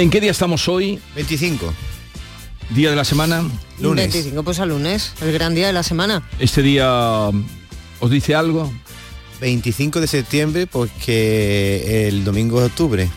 ¿En qué día estamos hoy? 25. Día de la semana. Lunes. 25 pues al lunes, el gran día de la semana. Este día os dice algo. 25 de septiembre porque el domingo de octubre.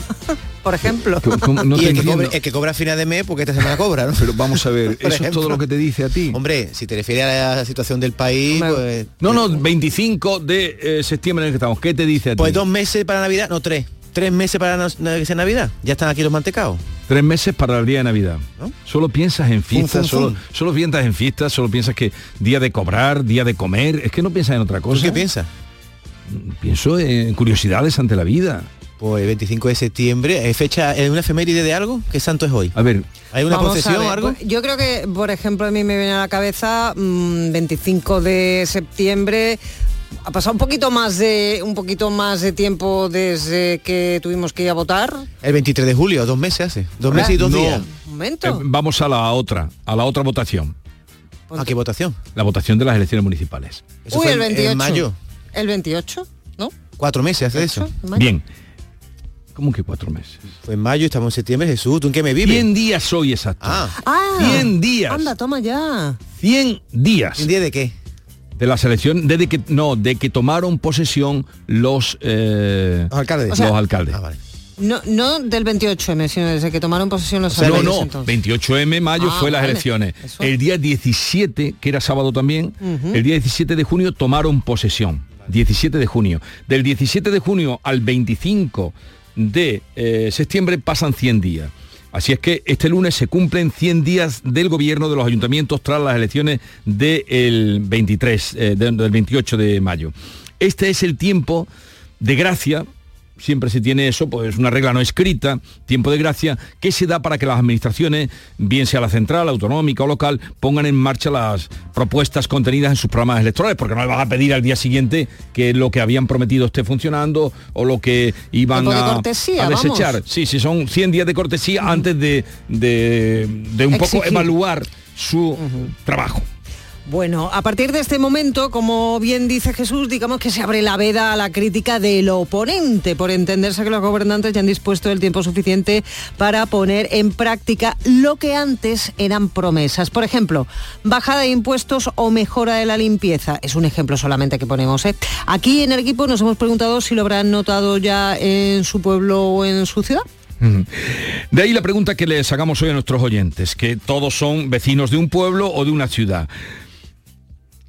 Por ejemplo. No y te el que, el que cobra a final de mes porque esta semana cobra, ¿no? Pero vamos a ver, eso es todo lo que te dice a ti. Hombre, si te refieres a la situación del país, pues, No, no, 25 de eh, septiembre en el que estamos. ¿Qué te dice a ti? pues dos meses para Navidad, no tres. Tres meses para que sea Navidad. Ya están aquí los mantecaos. Tres meses para el día de Navidad. ¿No? Solo piensas en fiestas, solo, solo piensas en fiestas, solo piensas que día de cobrar, día de comer. Es que no piensas en otra ¿Tú cosa. qué piensas? Pienso en curiosidades ante la vida. Pues el 25 de septiembre, ¿es fecha, es una efeméride de algo? ¿Qué santo es hoy? A ver, ¿Hay una procesión o algo? pues, Yo creo que, por ejemplo, a mí me viene a la cabeza mm, 25 de septiembre. Ha pasado un poquito más de un poquito más de tiempo desde que tuvimos que ir a votar. El 23 de julio, dos meses hace. Dos meses y dos No. días. Un momento. eh, vamos a la otra, a la otra votación. ¿A qué votación? La votación de las elecciones municipales. Eso Uy, fue el en- 28. En mayo. El 28, ¿no? Cuatro meses hace eso. Bien. ¿Cómo que cuatro meses? Fue en mayo, estamos en septiembre. Jesús, ¿tú en qué me vives? 100 días hoy exacto. Ah, Ah, 100 días. Anda, toma ya. 100 días ¿en día de qué? De la selección, desde que no, de que tomaron posesión los eh, alcaldes. los alcaldes. Ah, vale. No, no del 28M, sino desde que tomaron posesión los sea, no, alcaldes, no, entonces. 28M mayo Ah, fue las vale. elecciones. Eso. El día 17, que era sábado también, el día 17 de junio tomaron posesión. 17 de junio. Del 17 de junio al 25 de eh, septiembre pasan 100 días. Así es que este lunes se cumplen 100 días del gobierno de los ayuntamientos tras las elecciones del 23, eh, de- del 28 de mayo. Este es el tiempo de gracia, siempre se tiene eso, pues una regla no escrita, tiempo de gracia, que se da para que las administraciones, bien sea la central, autonómica o local, pongan en marcha las propuestas contenidas en sus programas electorales, porque no le vas a pedir al día siguiente que lo que habían prometido esté funcionando o lo que iban de a, cortesía, a desechar. vamos. Sí, sí, son 100 días de cortesía antes de, de, de un poco evaluar su trabajo. Bueno, a partir de este momento, como bien dice Jesús, digamos que se abre la veda a la crítica del oponente, por entenderse que los gobernantes ya han dispuesto el tiempo suficiente para poner en práctica lo que antes eran promesas. Por ejemplo, bajada de impuestos o mejora de la limpieza. Es un ejemplo solamente que ponemos. ¿eh? Aquí en el equipo nos hemos preguntado si lo habrán notado ya en su pueblo o en su ciudad. De ahí la pregunta que les hagamos hoy a nuestros oyentes, que todos son vecinos de un pueblo o de una ciudad.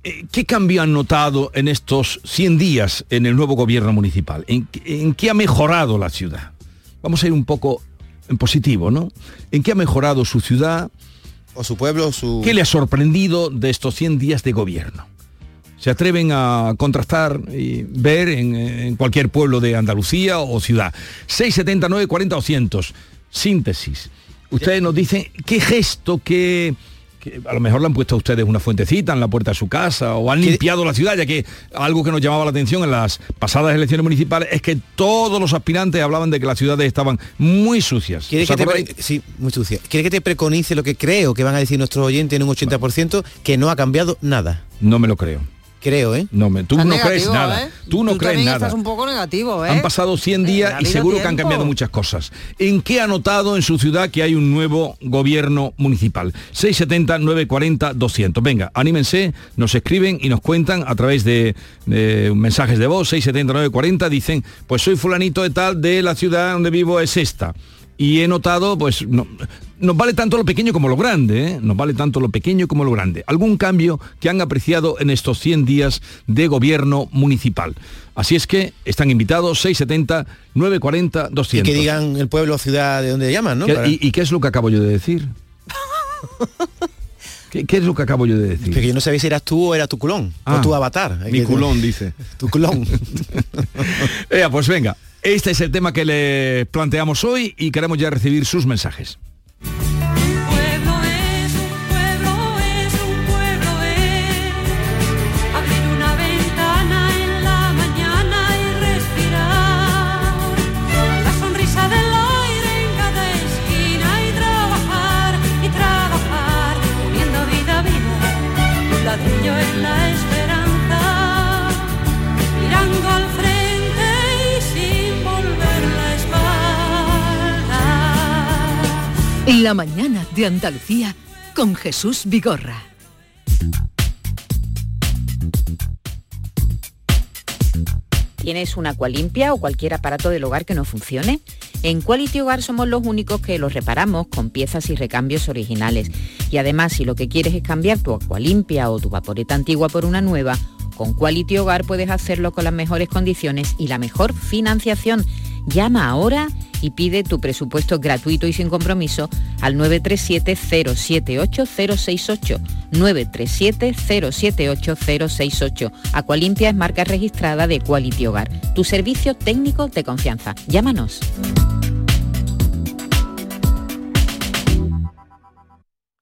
Eh, ¿Qué cambio han notado en estos 100 días en el nuevo gobierno municipal? ¿En, qué- en qué ha mejorado la ciudad? Vamos a ir un poco en positivo, ¿no? ¿En qué ha mejorado su ciudad? O su pueblo, o su... ¿Qué le ha sorprendido de estos 100 días de gobierno? ¿Se atreven a contrastar y ver en, en cualquier pueblo de Andalucía o ciudad? 679 40 200. Síntesis. Ustedes nos dicen qué gesto, qué... que a lo mejor le han puesto a ustedes una fuentecita en la puerta de su casa o han ¿Qué- limpiado la ciudad, ya que algo que nos llamaba la atención en las pasadas elecciones municipales es que todos los aspirantes hablaban de que las ciudades estaban muy sucias. ¿Quiere ¿Os que te acordáis? pre- sí, muy sucia. ¿Quiere que te preconice lo que creo que van a decir nuestros oyentes en un 80%? Que no ha cambiado nada. No me lo creo. Creo, ¿eh? No me, tú no crees nada. ¿eh? Tú no crees nada. Estás un poco negativo, ¿eh? Han pasado 100 Eh, días y seguro que han cambiado muchas cosas. ¿En qué ha notado en su ciudad que hay un nuevo gobierno municipal? 670 940 200. Venga, anímense, nos escriben y nos cuentan a través de, de mensajes de voz 670 940 dicen, pues soy fulanito de tal de la ciudad donde vivo es esta. Y he notado, pues, no- nos vale tanto lo pequeño como lo grande, ¿eh? nos vale tanto lo pequeño como lo grande. ¿Algún cambio que han apreciado en estos 100 días de gobierno municipal? Así es que están invitados 670 940 Y 200. que digan el pueblo o ciudad de donde llaman, ¿no? ¿Qué- Para- y, y qué es lo que acabo yo de decir? ¿Qué, qué es lo que acabo yo de decir? Porque yo no sabía si eras tú o era tu culón, Ah, o tu avatar. Mi culón, dice. Tu culón. Ea, pues venga, este es el tema que le planteamos hoy y queremos ya recibir sus mensajes. La mañana de Andalucía con Jesús Vigorra. ¿Tienes una limpia o cualquier aparato del hogar que no funcione? En Quality Hogar somos los únicos que los reparamos con piezas y recambios originales. Y además, si lo que quieres es cambiar tu limpia o tu vaporeta antigua por una nueva, con Quality Hogar puedes hacerlo con las mejores condiciones y la mejor financiación. Llama ahora y pide tu presupuesto gratuito y sin compromiso al 937-078-068. 937-078-068. Aqualimpia es marca registrada de Quality Hogar. Tu servicio técnico de confianza. Llámanos.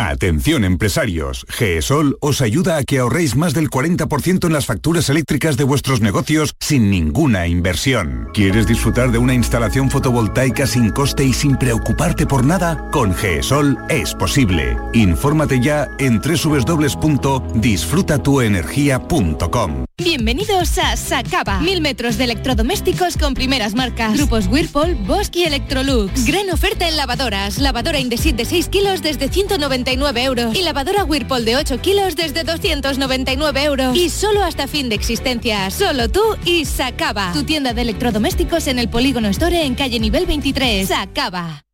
Atención empresarios, GESOL os ayuda a que ahorréis más del 40% en las facturas eléctricas de vuestros negocios sin ninguna inversión. ¿Quieres disfrutar de una instalación fotovoltaica sin coste y sin preocuparte por nada? Con GESOL es posible. Infórmate ya en www.disfrutatuenergia.com. Bienvenidos a Sacaba. Mil metros de electrodomésticos con primeras marcas. Grupos Whirlpool, Bosch y Electrolux. Gran oferta en lavadoras. Lavadora Indesit de 6 kilos desde 199 euros. Y lavadora Whirlpool de 8 kilos desde 299 euros. Y solo hasta fin de existencia. Solo tú y Sacaba. Tu tienda de electrodomésticos en el Polígono Store en calle nivel 23. Sacaba.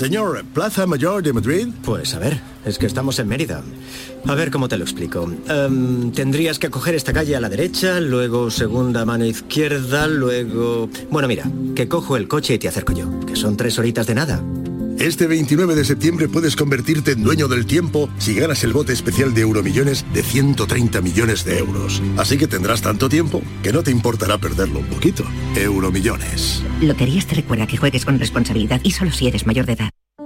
Señor, ¿Plaza Mayor de Madrid? Pues a ver, es que estamos en Mérida. A ver cómo te lo explico. Em, tendrías que coger esta calle a la derecha, luego segunda mano izquierda, luego... Bueno, mira, que cojo el coche y te acerco yo, que son tres horitas de nada. Este 29 de septiembre puedes convertirte en dueño del tiempo si ganas el bote especial de Euromillones de 130 millones de euros. Así que tendrás tanto tiempo que no te importará perderlo un poquito. Euromillones. Loterías te recuerda que juegues con responsabilidad y solo si eres mayor de edad.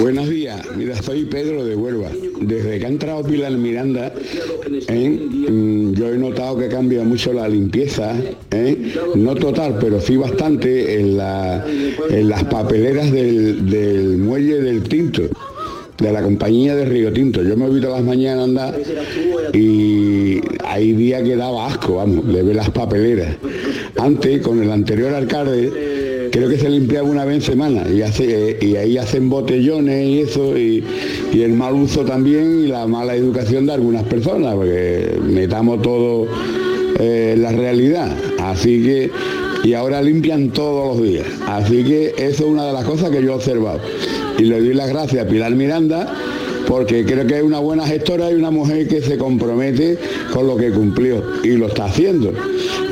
Buenos días, mira, soy Pedro de Huelva. Desde que ha entrado Pilar Miranda, ¿eh? Mm, yo he notado que cambia mucho la limpieza, ¿eh? no total, pero sí bastante en, la- en las papeleras del muelle del Tinto, de la compañía de Río Tinto. Yo me he visto las mañanas andar y hay días que daba asco, vamos, de ver las papeleras. Antes, con el anterior alcalde, creo que se limpiaba una vez en semana y, y ahí hacen botellones y eso, y, el mal uso también y la mala educación de algunas personas, porque metamos todo eh, la realidad. Así que, y ahora limpian todos los días. Así que eso es una de las cosas que yo he observado. Y le doy las gracias a Pilar Miranda porque creo que es una buena gestora y una mujer que se compromete con lo que cumplió y lo está haciendo.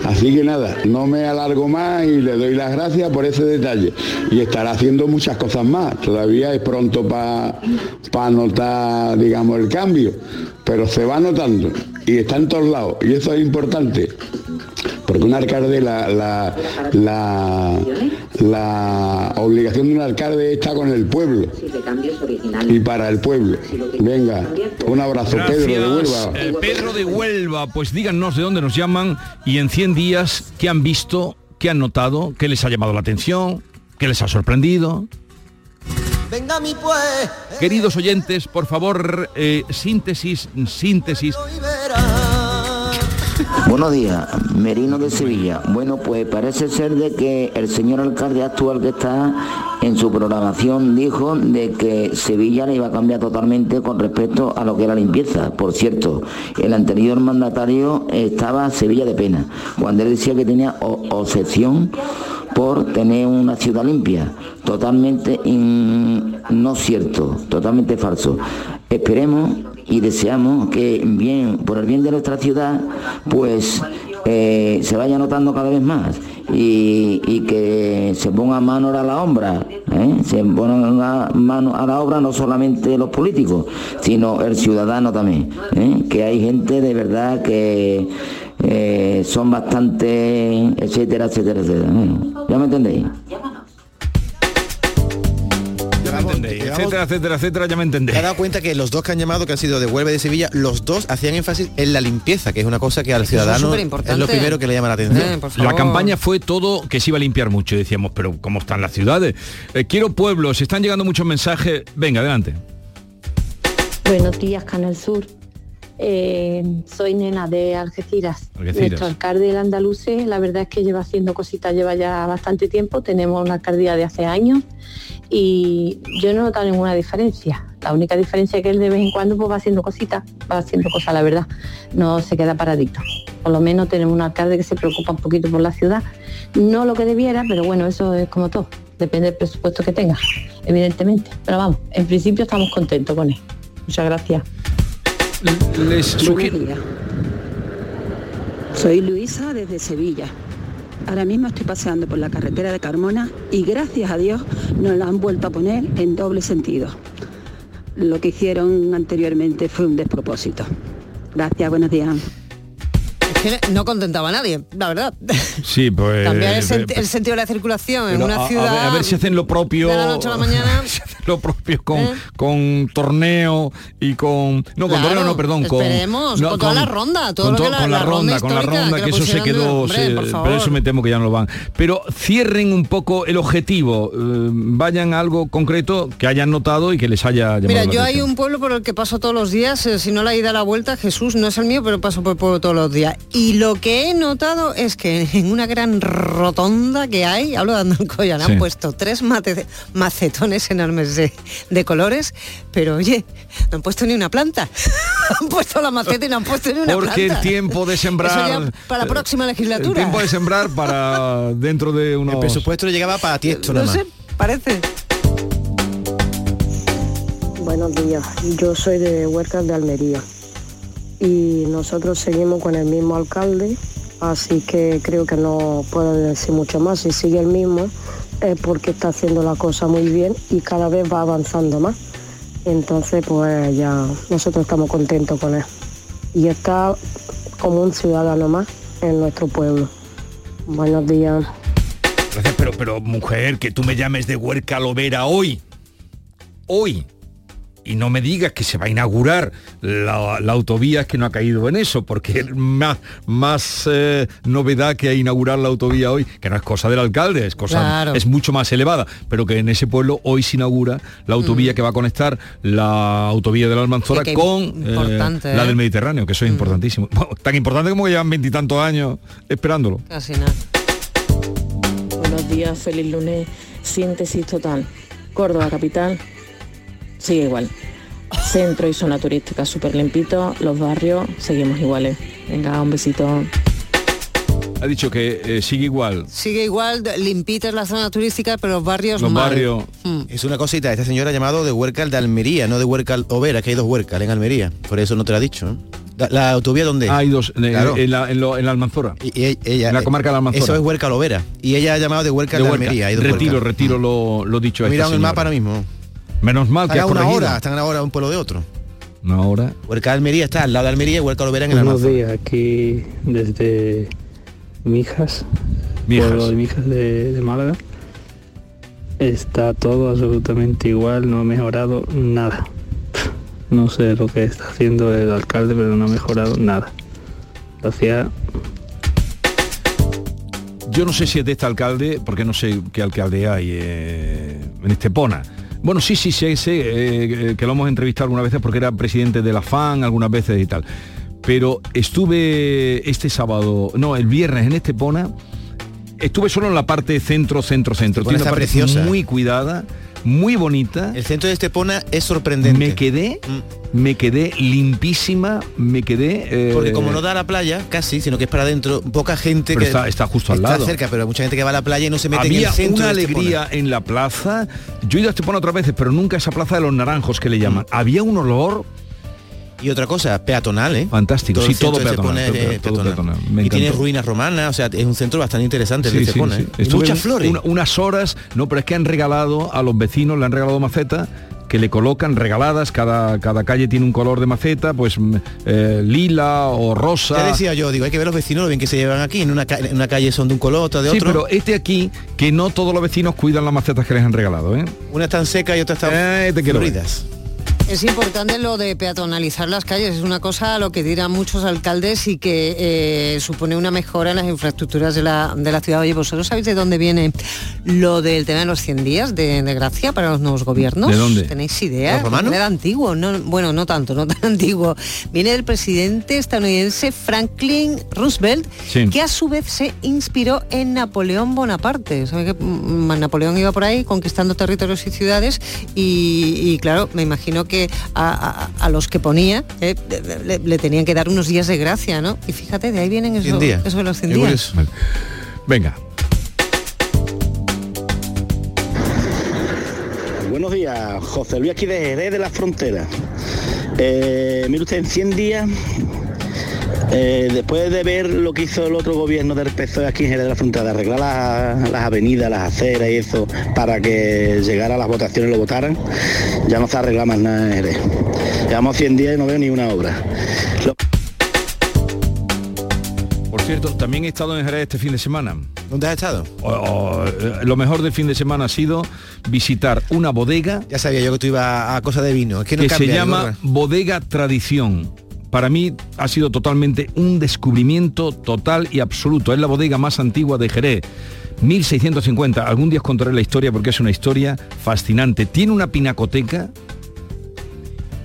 Así que nada, no me alargo más y le doy las gracias por ese detalle. Y estará haciendo muchas cosas más. Todavía es pronto para notar, digamos, el cambio, pero se va notando y está en todos lados. Y eso es importante. Porque un alcalde, la, la, la obligación de un alcalde está con el pueblo y para el pueblo. Venga, un abrazo, Pedro de Huelva. eh, Pedro de Huelva, pues díganos de dónde nos llaman y en 100 días qué han visto, qué han notado, qué les ha llamado la atención, qué les ha sorprendido. Venga mi pues, Queridos oyentes, por favor, eh, síntesis, síntesis. Buenos días, Merino de Sevilla. Bueno, pues parece ser de que el señor alcalde actual que está en su programación dijo de que Sevilla le iba a cambiar totalmente con respecto a lo que era limpieza. Por cierto, el anterior mandatario estaba Sevilla de pena, cuando él decía que tenía obsesión por tener una ciudad limpia. Totalmente no cierto, totalmente falso. Esperemos y deseamos que bien, por el bien de nuestra ciudad, pues eh, se vaya notando cada vez más y, y que se ponga mano a la obra, ¿eh? se ponga mano a la obra no solamente los políticos, sino el ciudadano también, ¿eh? que hay gente de verdad que son bastante, etcétera, etcétera, etcétera. ¿eh? ¿Ya me entendéis? Me entendéis, etcétera, etcétera, etcétera, ya me Te has entendéis. dado cuenta que los dos que han llamado, que han sido de Huelva y de Sevilla, los dos hacían énfasis en la limpieza, que es una cosa que al ciudadano es, lo primero que le llama la atención. Eh, por La campaña fue todo que se iba a limpiar mucho. Decíamos, pero ¿cómo están las ciudades? Eh, quiero pueblos, están llegando muchos mensajes. Venga, adelante. Buenos días, Canal Sur. Eh, soy nena de Algeciras. Algeciras. Nuestro alcalde el andaluce, la verdad es que lleva haciendo cositas, lleva ya bastante tiempo. Tenemos una alcaldía de hace años y yo no he notado ninguna diferencia. La única diferencia es que él de vez en cuando pues, va haciendo cositas, va haciendo cosas, la verdad. No se queda paradito. Por lo menos tenemos un alcalde que se preocupa un poquito por la ciudad. No lo que debiera, pero bueno, eso es como todo. Depende del presupuesto que tenga, evidentemente. Pero vamos, en principio estamos contentos con él. Muchas gracias. Les sugiero... Soy Luisa desde Sevilla. Ahora mismo estoy paseando por la carretera de Carmona y gracias a Dios nos la han vuelto a poner en doble sentido. Lo que hicieron anteriormente fue un despropósito. Gracias, buenos días. No contentaba a nadie, la verdad. Sí, pues... Cambiar el, eh, sen- el sentido de la circulación en una a- a ciudad. ver- A, ver si hacen lo propio... de la noche a la mañana. si hacen lo propio con, ¿Eh? con torneo y con... No, con Claro, torneo no, perdón. Con, esperemos, no, con toda la ronda, todo con, lo que la- con la, la ronda con la ronda, que eso se quedó... hombre, se- pero eso me temo que ya no lo van. Pero cierren un poco el objetivo, eh, vayan a algo concreto que hayan notado y que les haya llamado Mira, la yo hay un pueblo por el que paso todos los días, eh, si no la ida a la vuelta, Jesús no es el mío, pero paso por el pueblo todos los días. Y lo que he notado es que en una gran rotonda que hay, hablo de Andalcoya, Sí. han puesto tres mate- macetones enormes de, de colores, pero oye, no han puesto ni una planta. han puesto la maceta y no han puesto ni una Porque planta. el tiempo de sembrar... Para la próxima El legislatura. tiempo de sembrar para dentro de unos... El presupuesto le llegaba para ti esto nada No más. sé, parece. Buenos días, yo soy de Huercas de Almería y nosotros seguimos con el mismo alcalde, así que creo que no puedo decir mucho más. Si sigue el mismo es porque está haciendo la cosa muy bien y cada vez va avanzando más. Entonces pues ya nosotros estamos contentos con él. Y está como un ciudadano más en nuestro pueblo. Buenos días. Pero, pero mujer, que tú me llames de Huerca Lovera hoy. hoy y no me digas que se va a inaugurar la, la autovía, es que no ha caído en eso, porque más, más eh, novedad que inaugurar la autovía hoy, que no es cosa del alcalde, es cosa, Claro. es mucho más elevada, pero que en ese pueblo hoy se inaugura la autovía que va a conectar la autovía de la Almanzora Mm. Que- que con eh, la ¿eh? del Mediterráneo, que eso es importantísimo. Bueno, tan importante como que llevan veintitantos años esperándolo. Casi nada. Buenos días, feliz lunes. Síntesis total. Córdoba capital sigue igual. Centro y zona turística súper limpito. Los barrios seguimos iguales. Venga, un besito. Ha dicho que eh, sigue igual. Sigue igual, de- limpita es la zona turística, pero los barrios Los mal. barrios. Mm. Es una cosita, esta señora ha llamado de Huércal de Almería, no de Huércal Overa, que hay dos Huércal en Almería. Por eso no te lo ha dicho. ¿eh? La, la autovía dónde? Hay dos, eh, Claro. en, la, en, lo- en la Almanzora. Y, y ella, en la comarca de la Almanzora. Eso es Huércal Overa. Y ella ha llamado de Huércal de, De Huerca. Almería. hay dos retiro, retiro lo, lo dicho. a He esta mirado en el mapa ahora mismo. Menos mal que Están a una corregido. hora, están a una hora un pueblo de otro. Una hora. Huércal Almería está al lado de Almería y Huércal Overa en el Buenos Almanzora. días, aquí desde Mijas, Mijas. pueblo de Mijas de, de Málaga. Está todo absolutamente igual, no ha mejorado nada. No sé lo que está haciendo el alcalde, pero no ha mejorado nada. Gracias. Yo no sé si es de este alcalde, porque no sé qué alcalde hay eh, en Estepona. Bueno, sí, sí, sé, sé eh, que lo hemos entrevistado algunas veces porque era presidente de la FAN algunas veces y tal. Pero estuve este sábado, no, el viernes en Estepona, estuve solo en la parte centro, centro, centro. Tiene una parte preciosa. muy cuidada, muy bonita. El centro de Estepona es sorprendente. Me quedé, me quedé limpísima, me quedé... eh, Porque como no da a la playa, casi, sino que es para adentro, poca gente Pero que está- está justo al está lado. cerca, pero hay mucha gente que va a la playa y no se mete en Había el centro una de alegría en la plaza. Yo he ido a Estepona otras veces, pero nunca a esa plaza de los naranjos que le llaman. Había un olor Y otra cosa, peatonal, ¿eh? fantástico. el sí, centro todo peatonal. Todo- todo y tiene ruinas romanas, o sea, es un centro bastante interesante el Sí, sí. ¿eh? Muchas flores. una- unas horas, no, pero es que han regalado a los vecinos, le han regalado macetas que le colocan regaladas, cada, cada calle tiene un color de maceta, pues mm, eh, lila o rosa. Ya decía yo, digo, hay que ver los vecinos lo bien que se llevan aquí. En una, ca- en una calle son de un color, otra de Sí, otro. pero este aquí, que no todos los vecinos cuidan las macetas que les han regalado, ¿eh? Una están secas y otra están Eh, te. Es importante lo de peatonalizar las calles, es una cosa a lo que dirán muchos alcaldes y que eh, supone una mejora en las infraestructuras de la, de la ciudad. Oye, ¿vosotros sabéis de dónde viene lo del tema de los 100 días de, de gracia para los nuevos gobiernos? ¿De dónde? ¿Tenéis idea? De antiguo, no, bueno, no tanto, no tan antiguo. Viene del presidente estadounidense Franklin Roosevelt, Sí. que a su vez se inspiró en Napoleón Bonaparte. ¿Sabe que mm, Napoleón iba por ahí conquistando territorios y ciudades? Y, y, claro, me imagino que a, a- a los que ponía eh, le, le- le tenían que dar unos días de gracia, ¿no? Y fíjate, de ahí vienen eso, 100 días. eso de los 100 Qué días. Vale. Venga. Buenos días, José Luis aquí de Jerez de la Frontera. Eh, mire usted, en 100 días, eh, después de ver lo que hizo el otro gobierno del PSOE aquí en Jerez de la Frontera, de arreglar la- las avenidas, las aceras y eso, para que llegara a las votaciones y lo votaran, ya no se arregla más nada en Jerez. Llevamos 100 días y no veo ni una obra. Lo- Por cierto, también he estado en Jerez este fin de semana. ¿Dónde has estado? Eh, lo mejor del fin de semana ha sido visitar una bodega Ya sabía yo que tú ibas a, a cosa de vino. Es que, no que se cambia, llama. Bodega Tradición. Para mí ha sido totalmente un descubrimiento total y absoluto. Es la bodega más antigua de Jerez. 1650. Algún día os contaré la historia porque es una historia fascinante. Tiene una pinacoteca,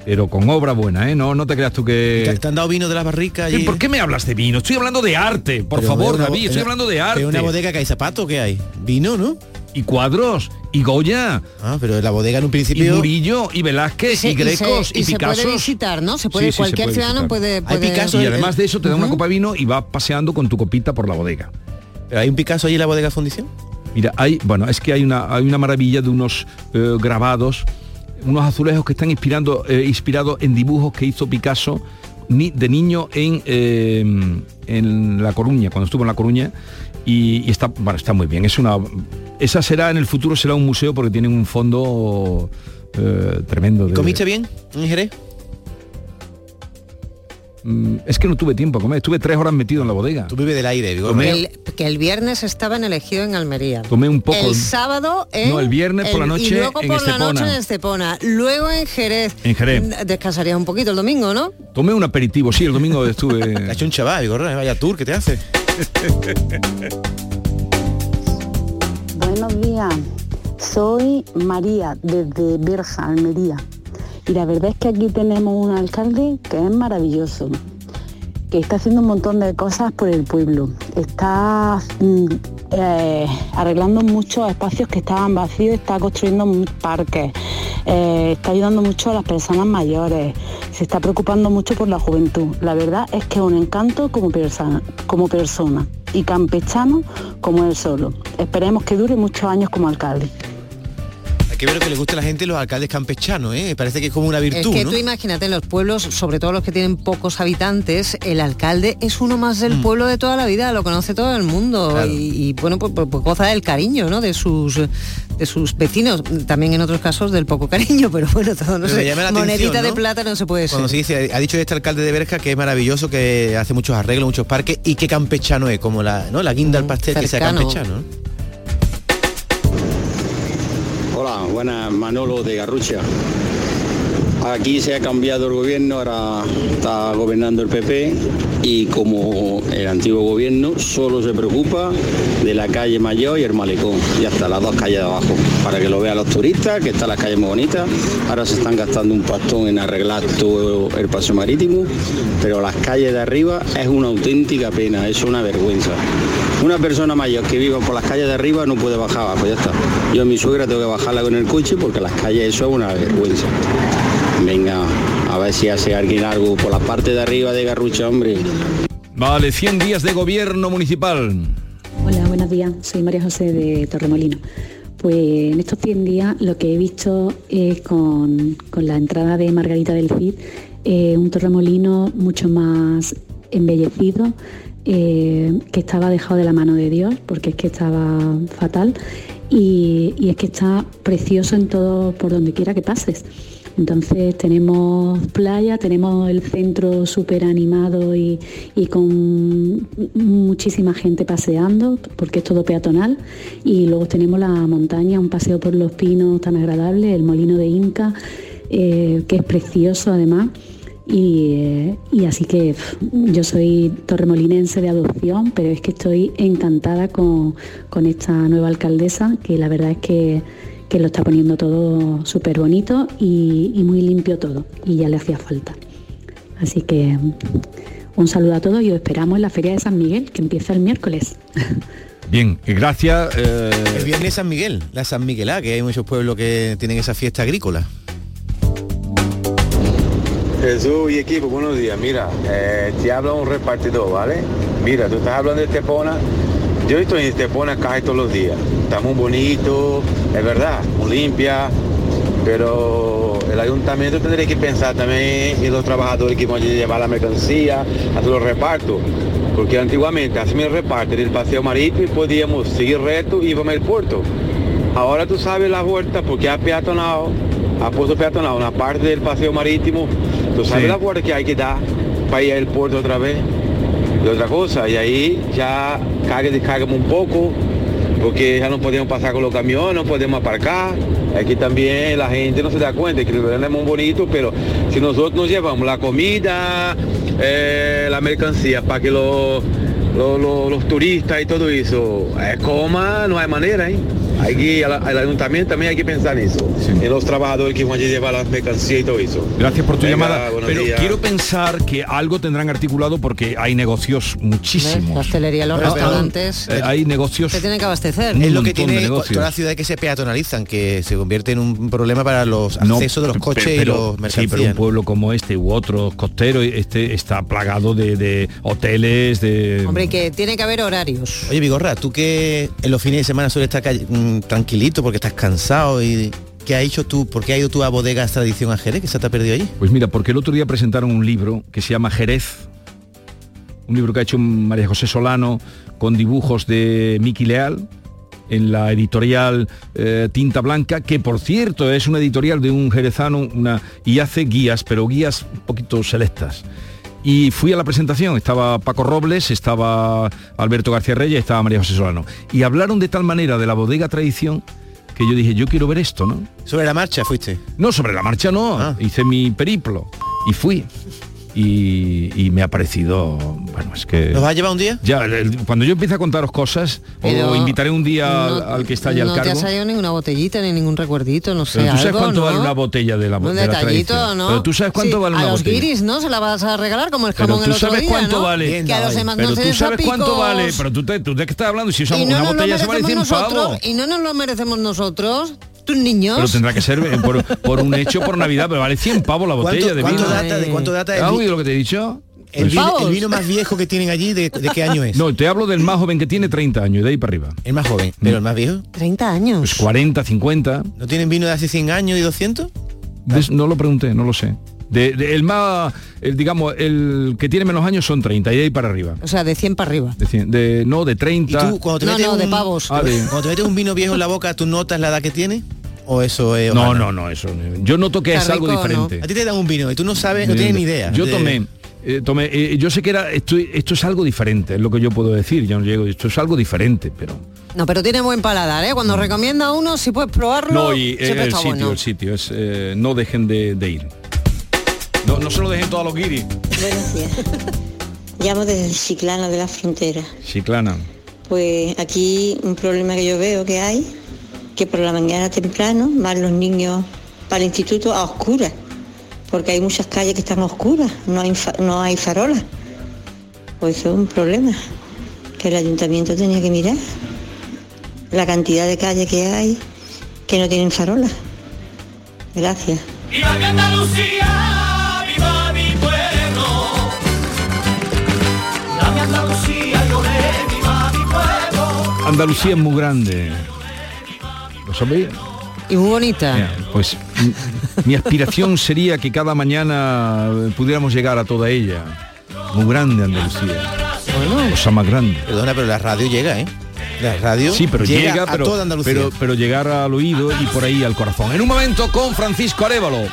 pero con obra buena, ¿eh? No, no te creas tú que... ¿Te, han dado vino de las barricas allí? ¿Por qué me hablas de vino? Estoy hablando de arte, por Pero favor, una- David. Estoy hablando de arte. ¿Pero una bodega que hay zapatos que hay? Vino, ¿no? Y cuadros, y Goya, Ah, pero la bodega en un y principio... Murillo, y Velázquez, Se- y Grecos, se- y, se Picasso. puede visitar, ¿no? Se puede, Sí, sí, se cualquier puede ciudadano puede, Hay puede- Picasso Y además de eso te da una copa de vino y vas paseando con tu copita por la bodega. ¿Pero hay un Picasso allí en la bodega fundición? Mira, hay, bueno, es que hay una, hay una maravilla de unos eh, grabados, unos azulejos que están inspirando, eh, inspirados en dibujos que hizo Picasso ni, de niño en, eh, en La Coruña, cuando estuvo en La Coruña, y, y está, bueno, está muy bien. Es una, esa será en el futuro será un museo porque tienen un fondo eh, tremendo. de- ¿Comiste bien en Jerez? Mm, Es que no tuve tiempo a comer, estuve tres horas metido en la bodega. Tú vives del aire, digo. Tomé, El- que el viernes estaban elegido en Almería. tomé un poco. El sábado en, No, el viernes por la noche y luego en por la Estepona. noche en Estepona. Luego en Jerez. En Jerez. Mm, Descansarías un poquito el domingo, ¿no? Tomé un aperitivo, sí, el domingo estuve. Ha hecho un chaval, Vigorra, vaya tour que te hace. Buenos días, soy María desde Berja, Almería. Y la verdad es que aquí tenemos un alcalde que es maravilloso, que está haciendo un montón de cosas por el pueblo. Está mm, eh, arreglando muchos espacios que estaban vacíos, está construyendo parques, eh, está ayudando mucho a las personas mayores, se está preocupando mucho por la juventud. La verdad es que es un encanto como persona, como persona y campechano como él solo. Esperemos que dure muchos años como alcalde. Que ver lo que le gusta a la gente los alcaldes campechanos, ¿eh? Parece que es como una Es virtud, que ¿no? tú imagínate en los pueblos, sobre todo los que tienen pocos habitantes, el alcalde es uno más del pueblo de toda la vida, lo conoce todo el mundo Mm. Claro. y, y, bueno, pues, pues- pues goza del cariño, ¿no? De sus de sus vecinos, también en otros casos del poco cariño, pero bueno, todo no sé, llama la monedita atención, de ¿no? plata no se puede ser. Cuando se dice, ha dicho este alcalde de Berja que es maravilloso, que hace muchos arreglos, muchos parques y que campechano es, como la, ¿no? la guinda al pastel que sea cercano. campechano. Buenas, Manolo de Garrucha. Aquí se ha cambiado el gobierno, ahora está gobernando el PP y como el antiguo gobierno solo se preocupa de la calle Mayor y el Malecón, y hasta las dos calles de abajo, para que lo vean los turistas, que están las calles muy bonitas. Ahora se están gastando un pastón en arreglar todo el paseo marítimo, pero las calles de arriba es una auténtica pena, es una vergüenza. Una persona mayor que viva por las calles de arriba no puede bajar abajo, ya está. Yo a mi suegra tengo que bajarla con el coche porque las calles eso es una vergüenza. Ver si hace alguien algo por la parte de arriba de Garrucha, hombre. Vale, 100 días de gobierno municipal. Hola, buenos días. Soy María José de Torremolino. Pues en estos 100 días lo que he visto es con, con la entrada de Margarita del Cid, eh, un Torremolino mucho más embellecido, eh, que estaba dejado de la mano de Dios, porque es que estaba fatal, y, y es que está precioso en todo, por donde quiera que pases. Entonces tenemos playa, tenemos el centro súper animado y, con muchísima gente paseando, porque es todo peatonal. Y luego tenemos la montaña, un paseo por los pinos tan agradable, el molino de Inca, eh, que es precioso además. Y, eh, así que yo soy torremolinense de adopción, pero es que estoy encantada con, con esta nueva alcaldesa, que la verdad es que, que lo está poniendo todo súper bonito y, y muy limpio todo, y ya le hacía falta. Así que un saludo a todos y os esperamos en la Feria de San Miguel, que empieza el miércoles. Bien, y gracias. eh, El viernes San Miguel, la San Miguelá, que hay muchos pueblos que tienen esa fiesta agrícola. Jesús y equipo, buenos días. Mira, eh, te habla un repartidor, ¿vale? Mira, tú estás hablando de Estepona. Yo estoy en Estepona casi todos los días. Está muy bonito, es verdad, muy limpia, pero el ayuntamiento tendría que pensar también en los trabajadores que van a llevar la mercancía, hacer los repartos. Porque antiguamente hacíamos el reparto del paseo marítimo y podíamos seguir recto y íbamos al puerto. Ahora tú sabes la vuelta porque ha peatonado, ha puesto peatonado una parte del paseo marítimo. Tú sabes Sí. la vuelta que hay que dar para ir al puerto otra vez. Y otra cosa, y ahí ya carga y descargamos un poco, porque ya no podemos pasar con los camiones, no podemos aparcar. Aquí también la gente no se da cuenta que el es muy bonito, pero si nosotros nos llevamos la comida, eh, la mercancía para que los, los, los- los turistas y todo eso eh, coma, no hay manera, ¿eh? Hay que, al, al ayuntamiento también hay que pensar en eso, en los trabajadores que van a llevar las mercancías y todo eso. Gracias por tu Venga, llamada. Pero días. quiero pensar que algo tendrán articulado porque hay negocios La muchísimos. hostelería, los Pero- restaurantes, Eh, hay negocios. se tienen que abastecer. Es lo que tiene toda la ciudad que se peatonalizan, que se convierte en un problema para los No, accesos de los coches y los Sí, mercancías. pero un pueblo como este u otros costeros, este está plagado de, de hoteles, de... Hombre, que tiene que haber horarios. Oye, Vigorra, tú que en los fines de semana sueles estar call- tranquilito porque estás cansado y ¿qué has hecho tú? ¿Por qué has ido tú a bodegas tradición a Jerez que se te ha perdido allí? Pues mira, porque el otro día presentaron un libro que se llama Jerez, un libro que ha hecho María José Solano con dibujos de Miki Leal en la editorial eh, Tinta Blanca, que por cierto es una editorial de un jerezano una, y hace guías, pero guías un poquito selectas. Y fui a la presentación, estaba Paco Robles, estaba Alberto García Reyes, estaba María José Solano. Y hablaron de tal manera de la bodega tradición que yo dije, yo quiero ver esto, ¿no? ¿Sobre la marcha fuiste? No, sobre la marcha no, Ah. hice mi periplo y fui. Y, y me ha parecido, bueno, es que... ¿Nos vas a llevar un día? Ya, el- cuando yo empiece a contaros cosas, Pero o invitaré un día al- no- al, que está allá no al te cargo. ha salido ninguna botellita ni ningún recuerdito, no sé. Pero tú sabes algo, cuánto ¿no? vale una botella de la Un de la detallito? ¿no? Pero tú sabes cuánto Sí, vale una a los botella. guiris, ¿no? Se la vas a regalar como el Pero jamón tú el otro sabes día, cuánto ¿no? vale. Que a los demás pero no se tú les sabes cuánto vale. Pero tú, te, tú de qué estás hablando si usamos no una botella se vale 100 merecemos pavos. y no nos lo merecemos nosotros, tus niños. Pero tendrá que ser eh, por, por un hecho por Navidad, pero vale 100 pavos la ¿Cuánto- botella de cuánto vino. data- de cuánto data el ¿Has oído lo que te he dicho? El Pues- vino, el vino más viejo que tienen allí, ¿de, de qué año es? No, te hablo del más joven que tiene 30 años, de ahí para arriba. El más joven, pero el más viejo. 30 años. Pues 40, 50. ¿No tienen vino de hace 100 años y 200? Des- no lo pregunté, no lo sé. De- de- el más, el, digamos, el que tiene menos años son 30 y de ahí para arriba. O sea, de 100 para arriba. De, cien- de- no, de 30. ¿Y tú cuando te No, metes no, un, de pavos. Ah, de- Cuando te metes un vino viejo en la boca, ¿tú notas la edad que tiene? ¿O eso es No, no, no, eso. Yo noto que Está es algo diferente. A ti te dan un vino y tú no sabes, no tienes ni idea. Yo de- tomé, eh, tomé eh, yo sé que era esto, esto es algo diferente, es lo que yo puedo decir. Yo no llego, esto es algo diferente, pero No, pero tiene buen paladar, ¿eh? Cuando recomienda uno, si puedes probarlo, no y eh, el sitio, bueno. el sitio es eh, no dejen de, de ir. No, no se lo dejen todos los guiris. Buenos días. Llamo desde el Chiclana de la Frontera. Chiclana. Pues aquí un problema que yo veo que hay, que por la mañana temprano van los niños para el instituto a oscuras, porque hay muchas calles que están oscuras, no hay, no hay farolas. Pues eso es un problema que el ayuntamiento tenía que mirar. La cantidad de calles que hay que no tienen farolas. Gracias. ¡Viva Andalucía! Andalucía es muy grande. ¿Lo sabéis? Y muy bonita. Mira, Pues mi aspiración sería que cada mañana eh, pudiéramos llegar a toda ella. Muy grande Andalucía. Cosa más grande. Perdona, pero la radio llega, ¿eh? La radio Sí, pero llega, pero, toda Andalucía. pero, pero llegar al oído y por ahí al corazón. En un momento con Francisco Arevalo.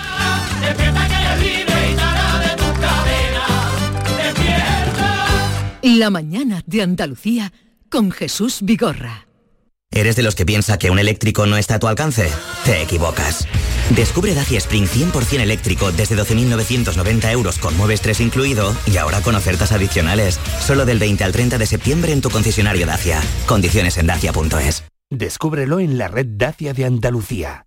La mañana de Andalucía con Jesús Vigorra. ¿Eres de los que piensa que un eléctrico no está a tu alcance? Te equivocas. Descubre Dacia Spring 100% eléctrico desde 12.990 euros con Mueves 3 incluido y ahora con ofertas adicionales. Solo del 20 al 30 de septiembre en tu concesionario Dacia. Condiciones en dacia.es. Descúbrelo en la red Dacia de Andalucía.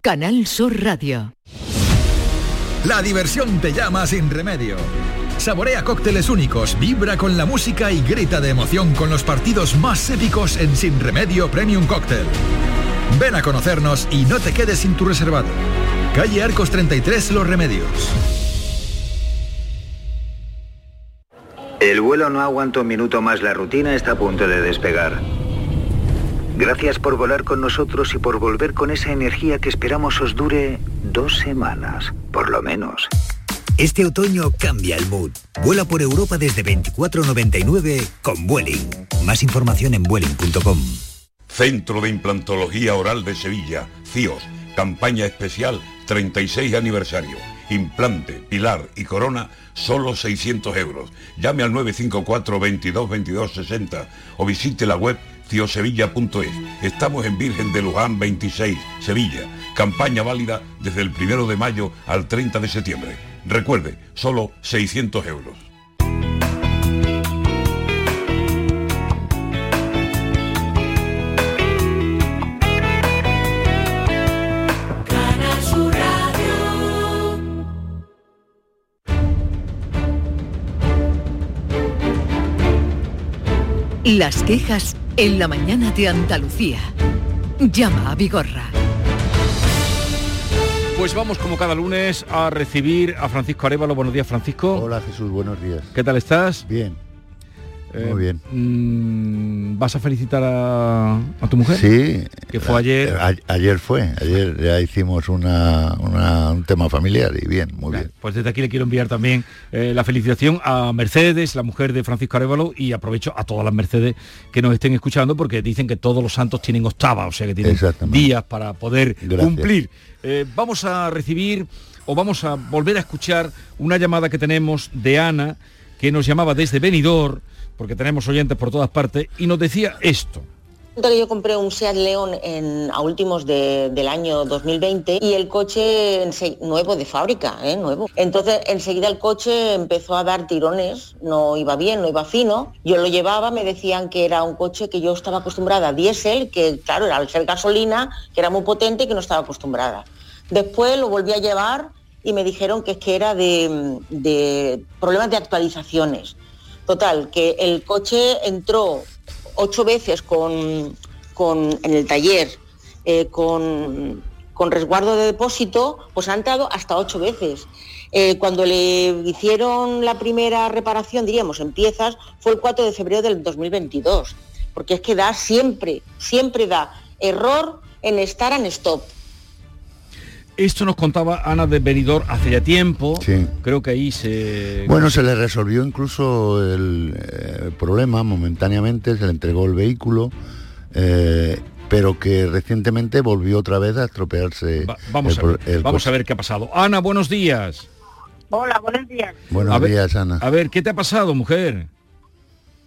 Canal Sur Radio. La diversión te llama sin remedio. Saborea cócteles únicos, vibra con la música y grita de emoción con los partidos más épicos en Sin Remedio Premium Cóctel. Ven a conocernos y no te quedes sin tu reservado. Calle Arcos 33 Los Remedios. El vuelo no aguanta un minuto más, la rutina está a punto de despegar. Gracias por volar con nosotros y por volver con esa energía que esperamos os dure dos semanas, por lo menos. Este otoño cambia el mood. Vuela por Europa desde 24.99 con Vueling. Más información en vueling.com. Centro de Implantología Oral de Sevilla, CIOS, campaña especial 36 aniversario. implante, pilar y corona, solo 600 euros. Llame al 954 22 22 60 o visite la web ciosevilla.es. Estamos en Virgen de Luján 26, Sevilla. Campaña válida desde el 1 de mayo al 30 de septiembre. Recuerde, solo 600 euros. Las quejas en la mañana de Andalucía. Llama a Vigorra. Pues vamos como cada lunes a recibir a Francisco Arevalo. Buenos días, Francisco. Hola Jesús, buenos días. ¿Qué tal estás? Bien. Eh, Muy bien. mm, ¿Vas a felicitar a, a tu mujer? Sí. Que fue ayer. A- ayer fue, ayer ya hicimos una, una- un tema familiar y bien, muy bien. Pues desde aquí le quiero enviar también eh, la felicitación a Mercedes, la mujer de Francisco Arevalo, y aprovecho a todas las Mercedes que nos estén escuchando porque dicen que todos los santos tienen octava, o sea que tienen días para poder Gracias. cumplir. Eh, vamos a recibir o vamos a volver a escuchar una llamada que tenemos de Ana, que nos llamaba desde Benidorm, porque tenemos oyentes por todas partes, y nos decía esto. Yo compré un Seat León a últimos de- del año 2020 y el coche nuevo de fábrica, ¿eh? nuevo. Entonces enseguida el coche empezó a dar tirones, no iba bien, no iba fino. Yo lo llevaba, me decían que era un coche que yo estaba acostumbrada a diésel, que claro, era al ser gasolina, que era muy potente y que no estaba acostumbrada. Después lo volví a llevar y me dijeron que que era de problemas de actualizaciones. Total, que el coche entró ocho veces con, con- en el taller eh, con, con resguardo de depósito, pues ha entrado hasta ocho veces. Eh, cuando le hicieron la primera reparación, diríamos, en piezas, fue el 4 de febrero del 2022, porque es que da siempre, siempre da error en estar en stop. Esto nos contaba Ana de Benidorm hace ya tiempo. Creo que ahí se... Bueno, se le resolvió incluso el eh, problema momentáneamente, se le entregó el vehículo, eh, pero que recientemente volvió otra vez a estropearse. Vamos, el a ver, pro- el vamos coche. a ver qué ha pasado. Ana, buenos días. Hola, buenos días. Buenos A ver- días, Ana. A ver, ¿qué te ha pasado, mujer?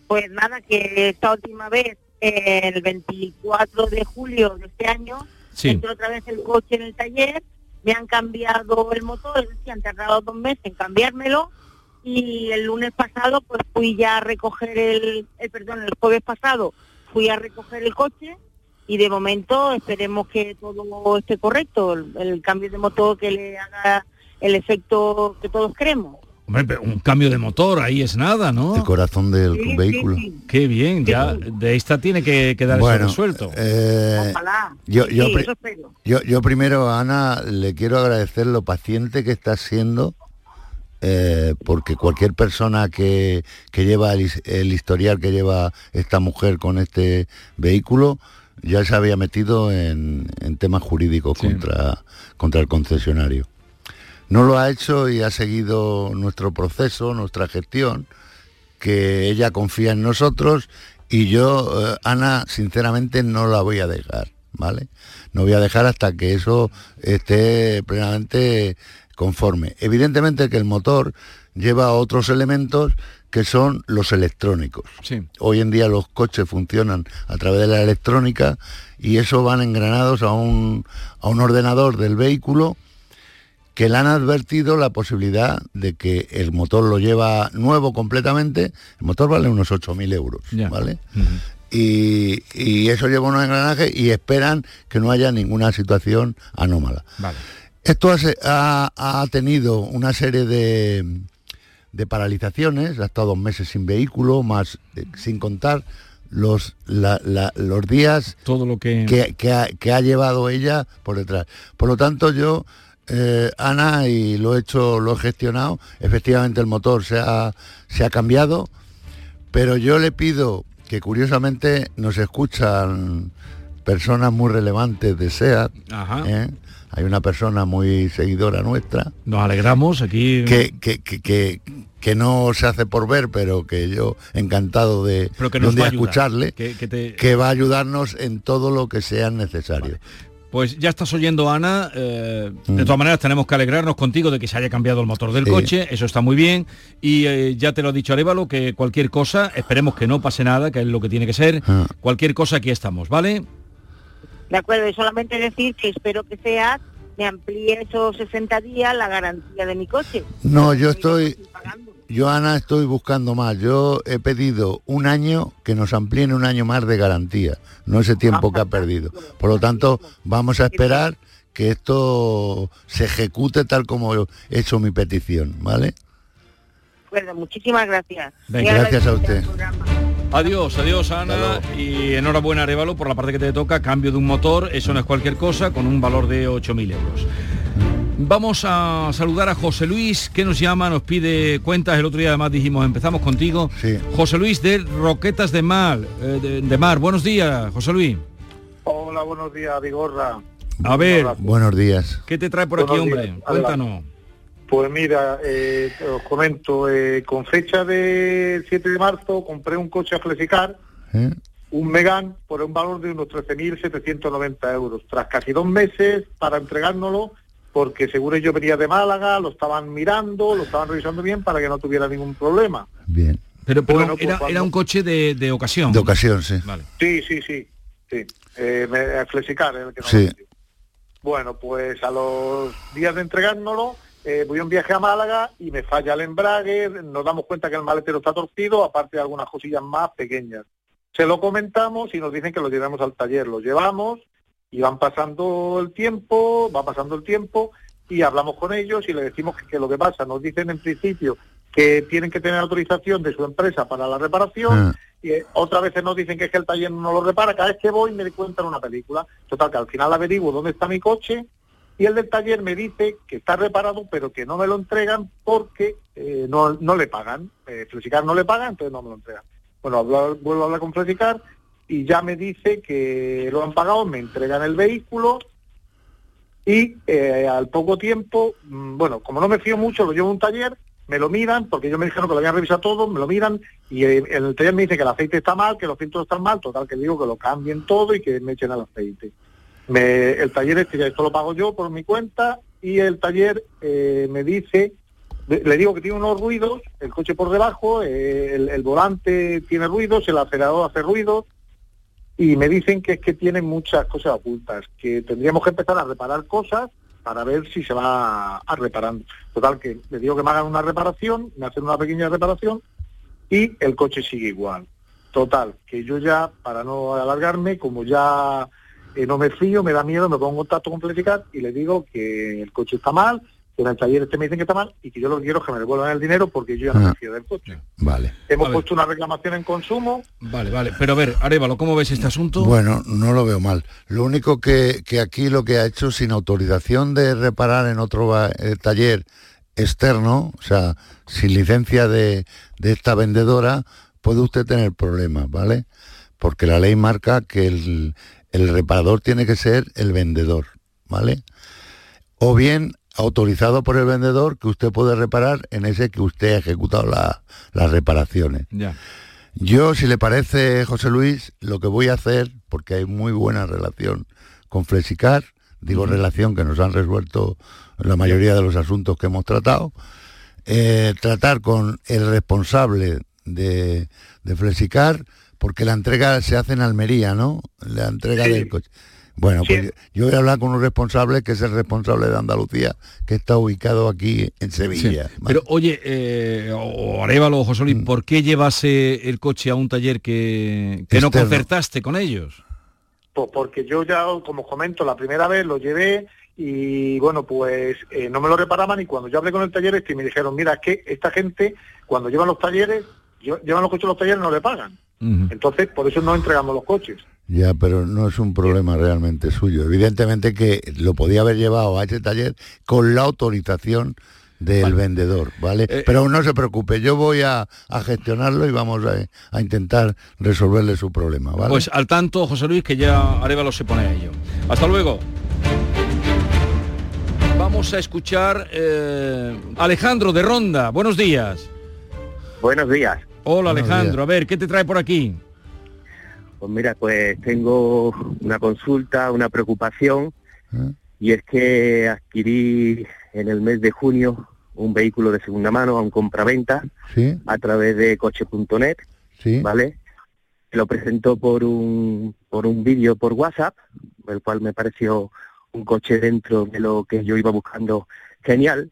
Pues nada, que esta última vez, el 24 de julio de este año, Sí. entró otra vez el coche en el taller, me han cambiado el motor, es decir, han tardado dos meses en cambiármelo y el lunes pasado pues fui ya a recoger el, el perdón, el jueves pasado fui a recoger el coche y de momento esperemos que todo esté correcto, el cambio de motor que le haga el efecto que todos queremos. Hombre, un cambio de motor, ahí es nada, ¿no? El corazón del Sí, vehículo. sí. Qué bien, ya de esta tiene que quedar Bueno, eso resuelto. eh, Ojalá. yo, yo, eso yo, yo primero, Ana, le quiero agradecer lo paciente que estás siendo, eh, porque cualquier persona que, que lleva el historial que lleva esta mujer con este vehículo, ya se había metido en, en temas jurídicos contra, contra el concesionario. No lo ha hecho y ha seguido nuestro proceso, nuestra gestión, que ella confía en nosotros y yo, eh, Ana, sinceramente no la voy a dejar, ¿vale? No voy a dejar hasta que eso esté plenamente conforme. Evidentemente que el motor lleva otros elementos que son los electrónicos. Sí. Hoy en día los coches funcionan a través de la electrónica y eso van engranados a un, a un ordenador del vehículo que le han advertido la posibilidad de que el motor lo lleva nuevo completamente, el motor vale unos 8.000 euros, ¿vale? Y, y eso lleva unos engranajes y esperan que no haya ninguna situación anómala. Vale. Esto hace- ha, ha tenido una serie de, de paralizaciones, ha estado dos meses sin vehículo, más eh, sin contar los, la- la- los días Todo lo que... que, que ha, que ha llevado ella por detrás. Por lo tanto, yo, eh, Ana, y lo he hecho, lo he gestionado, efectivamente el motor se ha, se ha cambiado, pero yo le pido que curiosamente nos escuchan personas muy relevantes de SEAT, Ajá. ¿eh? hay una persona muy seguidora nuestra, Nos alegramos aquí. que, que, que, que- no se hace por ver, pero que yo encantado de, Pero que de nos un día ayudar, escucharle, te- que va a ayudarnos en todo lo que sea necesario. Pues ya estás oyendo, Ana. eh, De todas maneras, tenemos que alegrarnos contigo de que se haya cambiado el motor del Sí. coche. Eso está muy bien. Y eh, ya te lo ha dicho Arevalo, que cualquier cosa, esperemos que no pase nada, que es lo que tiene que ser. Ah. Cualquier cosa, aquí estamos, ¿vale? De acuerdo, y solamente decir que espero que SEAT me amplíe esos 60 días la garantía de mi coche. No, yo estoy, yo Ana estoy buscando más. Yo he pedido un año que nos amplíen un año más de garantía, no ese tiempo que ha perdido. Por lo tanto, vamos a esperar que esto se ejecute tal como he hecho mi petición, ¿vale? Acuerdo, muchísimas gracias. Venga, gracias a usted. Adiós, adiós Ana y enhorabuena Arevalo por la parte que te toca, cambio de un motor, eso no es cualquier cosa, con un valor de 8.000 euros. Vamos a saludar a José Luis, que nos llama, nos pide cuentas, el otro día además dijimos, empezamos contigo. José Luis de Roquetas de Mar, eh, de, de Mar, buenos días, José Luis. Hola, buenos días, Vigorra. A ver, Buenos días. ¿qué te trae por aquí, hombre? Cuéntanos. Pues mira, eh, os comento, eh, con fecha del 7 de marzo compré un coche a Flexicar, ¿Eh? un Megan, por un valor de unos 13.790 euros. Tras casi dos meses para entregárnoslo, porque seguro yo venía de Málaga, lo estaban mirando, lo estaban revisando bien para que no tuviera ningún problema. Bien. Pero, pero Bueno, pues era, cuando- era un coche de, de ocasión. De ocasión, sí. Vale. Sí, sí, sí, sí. Eh, me- Flexicar, el que no Sí. Bueno, pues a los días de entregárnoslo, eh, voy a un viaje a Málaga y me falla el embrague, nos damos cuenta que el maletero está torcido, aparte de algunas cosillas más pequeñas. Se lo comentamos y nos dicen que lo llevemos al taller. Lo llevamos y van pasando el tiempo, va pasando el tiempo y hablamos con ellos y le decimos que, que lo que pasa, nos dicen en principio que tienen que tener autorización de su empresa para la reparación Ah. y eh, otras veces nos dicen que es que el taller no lo repara, cada vez que voy me cuentan una película. Total, que al final averiguo dónde está mi coche y el del taller me dice que está reparado pero que no me lo entregan porque eh, no, no le pagan. Eh, Flexicar no le paga, entonces no me lo entregan. Bueno, hablo- vuelvo a hablar con Flexicar y ya me dice que lo han pagado, me entregan el vehículo y eh, al poco tiempo, mm, bueno, como no me fío mucho, lo llevo a un taller, me lo miran, porque ellos me dijeron que lo habían revisado todo, me lo miran y eh, el taller me dice que el aceite está mal, que los filtros están mal, total que digo que lo cambien todo y que me echen el aceite. El taller este ya esto lo pago yo por mi cuenta y el taller eh, me dice, le digo que tiene unos ruidos, el coche por debajo, el, el volante tiene ruidos, el acelerador hace ruidos y me dicen que es que tienen muchas cosas ocultas, que tendríamos que empezar a reparar cosas para ver si se va a reparando. Total, que le digo que me hagan una reparación, me hacen una pequeña reparación y el coche sigue igual. Total, que yo ya, para no alargarme, como ya eh, no me fío, me da miedo, me pongo en contacto con Pleticar y le digo que el coche está mal, que en el taller este me dicen que está mal y que yo lo que quiero es que me devuelvan el dinero porque yo ya no Ah. me fío del coche. Vale. Hemos puesto una reclamación en consumo, Vale, vale. Pero a ver, Arevalo, ¿cómo ves este asunto? Bueno, no lo veo mal. Lo único que, que aquí lo que ha hecho sin autorización de reparar en otro eh, taller externo, o sea, sin licencia de, de esta vendedora, puede usted tener problemas, ¿vale? Porque la ley marca que el, el reparador tiene que ser el vendedor, ¿vale? O bien autorizado por el vendedor que usted puede reparar en ese que usted ha ejecutado la- las reparaciones. Ya. Yo, si le parece, José Luis, lo que voy a hacer, porque hay muy buena relación con Flexicar, digo relación que nos han resuelto la mayoría de los asuntos que hemos tratado, eh, tratar con el responsable de, de Flexicar, porque la entrega se hace en Almería, ¿no? La entrega del coche. Bueno, pues yo- voy a hablar con un responsable que es el responsable de Andalucía, que está ubicado aquí en Sevilla. Sí. Pero oye, eh, o Arevalo o José Luis, Mm. ¿por qué llevase el coche a un taller que, que no concertaste con ellos? Pues porque yo ya, como os comento, la primera vez lo llevé y bueno, pues eh, no me lo reparaban y cuando yo hablé con el taller este y me dijeron, mira, es que esta gente cuando llevan los talleres, lle- llevan los coches a los talleres no le pagan. Entonces, por eso no entregamos los coches. Ya, pero no es un problema realmente suyo. Evidentemente que lo podía haber llevado a ese taller con la autorización del vendedor, ¿vale? Eh, pero no se preocupe, yo voy a, a gestionarlo y vamos a, a intentar resolverle su problema, ¿vale? Pues al tanto, José Luis, que ya Arevalo se pone a ello. Hasta luego. Vamos a escuchar eh, Alejandro de Ronda. Buenos días. Buenos días. Hola Buenos Alejandro, a ver, ¿qué te trae por aquí? Pues mira, pues tengo una consulta, una preocupación Y es que adquirí en el mes de junio un vehículo de segunda mano a un compraventa Sí, a través de coche.net, sí. ¿vale? Lo presentó por un, por un vídeo por WhatsApp, el cual me pareció un coche dentro de lo que yo iba buscando genial,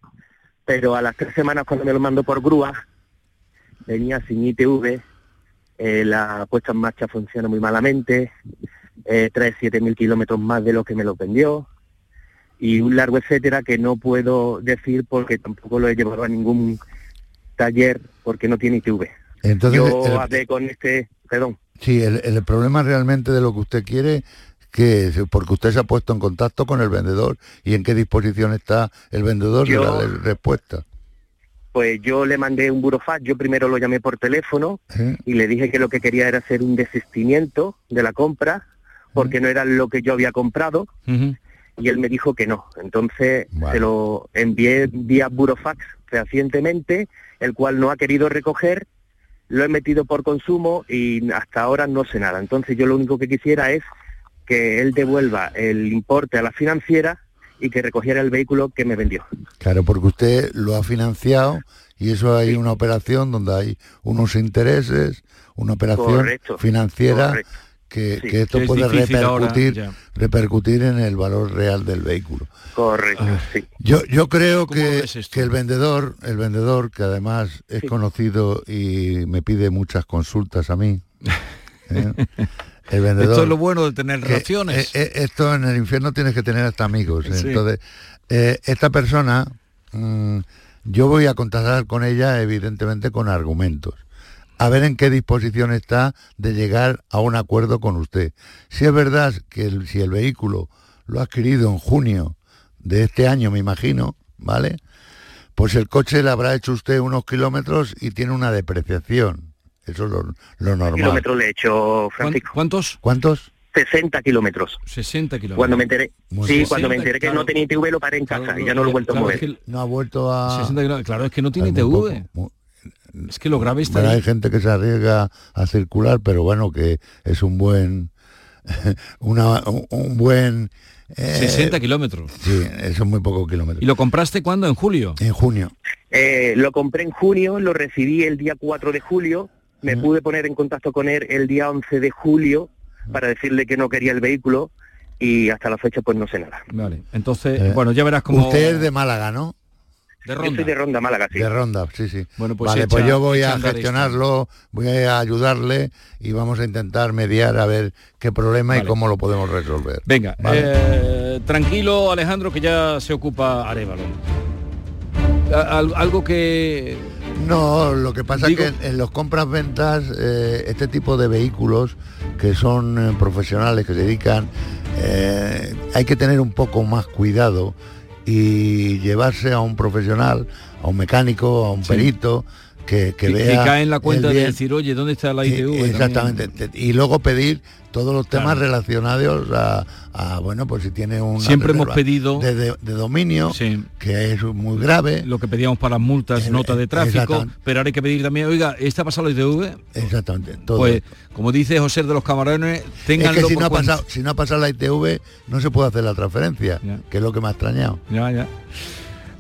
pero a las tres semanas cuando me lo mandó por grúa, venía sin ITV, eh, la puesta en marcha funciona muy malamente, eh, trae 7.000 kilómetros más de lo que me lo vendió, y un largo etcétera que no puedo decir porque tampoco lo he llevado a ningún taller porque no tiene ITV. Entonces, Yo el- hablé con este, perdón, Sí, el, el problema realmente de lo que usted quiere, que porque usted se ha puesto en contacto con el vendedor y en qué disposición está el vendedor Yo- de darle respuesta. Pues yo le mandé un burofax, yo primero lo llamé por teléfono y le dije que lo que quería era hacer un desistimiento de la compra porque no era lo que yo había comprado y él me dijo que no. Entonces se lo envié vía burofax recientemente, el cual no ha querido recoger, lo he metido por consumo y hasta ahora no sé nada. Entonces yo lo único que quisiera es que él devuelva el importe a la financiera y que recogiera el vehículo que me vendió. Claro, porque usted lo ha financiado y eso hay una operación donde hay unos intereses, una operación Correcto, financiera correcto. que, Sí. que esto Que es puede ahora, repercutir, repercutir en el valor real del vehículo. Correcto, sí. Yo, yo creo que, que el vendedor, el vendedor, que además es conocido y me pide muchas consultas a mí. ¿eh? El vendedor. Esto es lo bueno de tener relaciones. eh, eh, esto en el infierno tienes que tener hasta amigos. Sí. Entonces, eh, esta persona, mm, yo voy a contactar con ella, evidentemente, con argumentos. A ver en qué disposición está de llegar a un acuerdo con usted. Si es verdad que el- si el vehículo lo ha adquirido en junio de este año, me imagino, ¿vale? Pues el coche le habrá hecho usted unos kilómetros y tiene una depreciación. Eso es lo, lo normal. kilómetros le he hecho, Francisco. ¿Cuántos? ¿Cuántos? 60 kilómetros. 60 kilómetros. Cuando me enteré, Muy sí, cuando me 60, enteré que claro. no tenía ITV lo paré en casa y ya no lo he vuelto Claro, a es mover. que No ha vuelto a... 60 kilómetros. Claro, es que no tiene Hay muy TV. poco, Es que lo grave está Bueno, hay gente que se arriesga a circular, pero bueno, que es un buen... una, un, un buen... eh, 60 kilómetros. Sí, eso es muy poco kilómetros. ¿Y lo compraste cuándo? ¿En julio? En junio. Eh, lo compré en junio, lo recibí el día 4 de julio, me pude poner en contacto con él el día 11 de julio para decirle que no quería el vehículo y hasta la fecha pues no sé nada. Vale, entonces, Eh, bueno, ya verás cómo... Usted es de Málaga, ¿no? De Yo soy de Ronda, Málaga, sí. De Ronda, sí, sí. Bueno, pues vale, echa- pues yo voy a gestionarlo, voy a ayudarle y vamos a intentar mediar a ver qué problema y cómo lo podemos resolver. Venga, Vale. eh, tranquilo Alejandro que ya se ocupa Arevalo. Al- algo que... No, lo que pasa Digo- es que en los compras-ventas, eh, este tipo de vehículos que son eh, profesionales, que se dedican, eh, hay que tener un poco más cuidado y llevarse a un profesional, a un mecánico, a un Sí. perito, que, que que, vea... que cae en la cuenta de decir, oye, ¿dónde está la ITV? Exactamente. Te- Y luego pedir todos los temas Claro. relacionados a, a, bueno, pues si tiene un Siempre hemos pedido- de, de- de dominio, Sí. que es muy grave. Lo que pedíamos para las multas, nota de tráfico, pero ahora hay que pedir también, oiga, ¿esta ha pasado la ITV? Exactamente. Todo. Pues, como dice José de los Camarones, es ténganlo que si no, ha pasado, si no ha pasado la ITV, no se puede hacer la transferencia, Ya. que es lo que me ha extrañado. Ya, ya.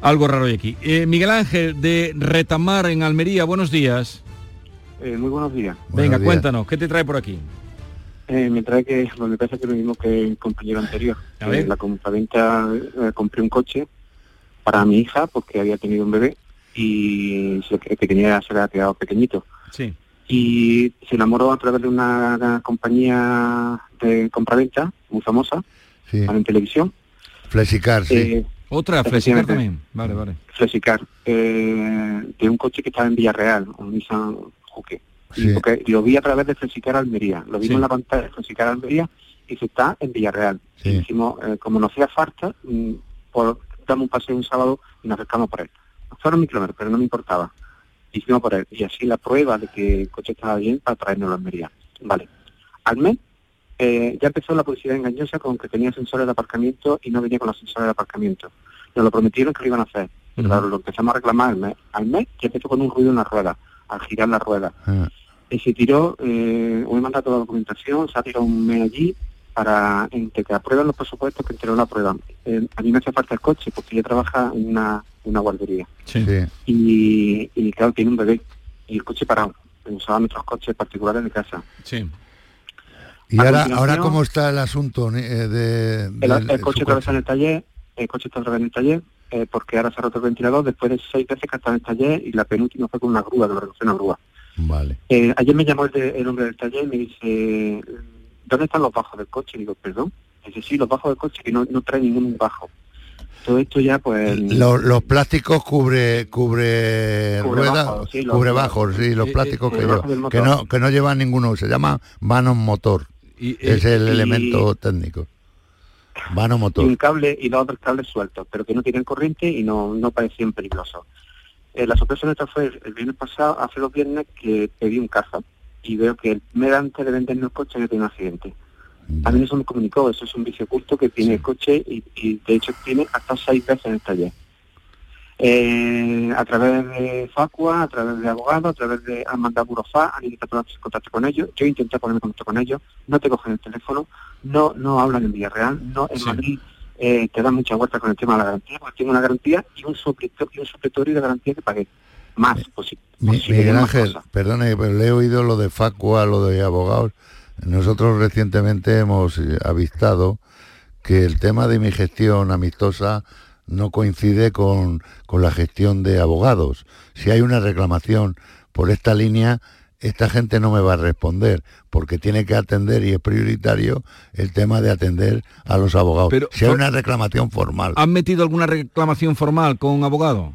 Algo raro hay aquí. Eh, Miguel Ángel, de Retamar, en Almería, buenos días. Eh, muy buenos días. Venga, días. cuéntanos, ¿qué te trae por aquí? Eh, me trae que bueno, me pasa que lo mismo que el compañero anterior. A ver. Eh, la compraventa eh, compré un coche para mi hija porque había tenido un bebé y se, que tenía se le había quedado pequeñito. Sí. Y se enamoró a través de una, una compañía de compraventa muy famosa Sí. en televisión. Flexicar, sí. Eh, Otra, Flexicar también. Vale, vale. Flexicar, eh, de un coche que estaba en Villarreal, un Nissan Juque. Y porque lo vi a través de Flexicar Almería, lo vimos Sí. en la pantalla de Flexicar Almería y se está en Villarreal. Sí. Y dijimos, eh, como nos hacía falta, mm, por damos un paseo un sábado y nos acercamos por él. Fueron mil kilómetros, pero no me importaba. Hicimos por él. Y así la prueba de que el coche estaba bien para traernos a Almería. Vale. Al mes eh, ya empezó la publicidad engañosa con que tenía sensores de aparcamiento y no venía con los sensores de aparcamiento. Nos lo prometieron que lo iban a hacer. Claro, lo empezamos a reclamar al mes. Al mes ya empezó con un ruido en la rueda, al girar la rueda. Ah, Y se tiró, eh, me manda toda la documentación, se ha tirado un mes allí para entre que aprueban los presupuestos que entre no lo aprueban. Eh, a mí me hace falta el coche porque ella trabaja en una, una guardería Sí. y, y claro, tiene un bebé y el coche parado. Usaba nuestros coches particulares de casa. Sí. Y A ahora, ahora ¿cómo está el asunto eh, de, El, el coche otra vez en el taller, el coche está otra vez en el taller, eh, porque ahora se ha roto el ventilador después de seis veces que ha estado en el taller y la penúltima fue con una grúa, que lo recogió una grúa. Vale. Eh, ayer me llamó el, de- el hombre del taller y me dice, ¿dónde están los bajos del coche? Y digo, perdón. Dice, sí, los bajos del coche que no, no trae ningún bajo. Todo esto ya, pues... Los, los plásticos cubre cubre, Cubre ruedas, bajos, sí, los- cubre bajos, sí, los plásticos eh, que, lleva- bajo no que no llevan ninguno, se llama vano motor. es el y- elemento técnico. Vano y motor. un cable y dos otros cables sueltos, pero que no tienen corriente y no, no parecían peligrosos. Eh, la sorpresa nuestra fue el, viernes pasado, hace dos viernes, que pedí un caja y veo que el mes antes de vendernos el coche había tenido un accidente. A mí eso me comunicó, eso es un vicio oculto que tiene el coche y, y, de hecho tiene hasta seis veces en el taller. Eh, a través de Facua, a través de abogados, a través de han mandado Burofax, han intentado ponerse en contacto con ellos, yo intenté ponerme en contacto con ellos, no te cogen el teléfono, no no hablan en Villarreal, no en Madrid eh, te dan mucha vuelta con el tema de la garantía, porque tengo una garantía y un supletorio, y un supletorio de garantía que pagué. Más, sí, Miguel Ángel, perdone, pero le he oído lo de Facua, lo de abogados. Nosotros recientemente hemos eh, avistado que el tema de mi gestión amistosa no coincide con, con la gestión de abogados. Si hay una reclamación por esta línea, esta gente no me va a responder, porque tiene que atender, y es prioritario, el tema de atender a los abogados. Pero si hay una reclamación formal. ¿Han metido alguna reclamación formal con abogado?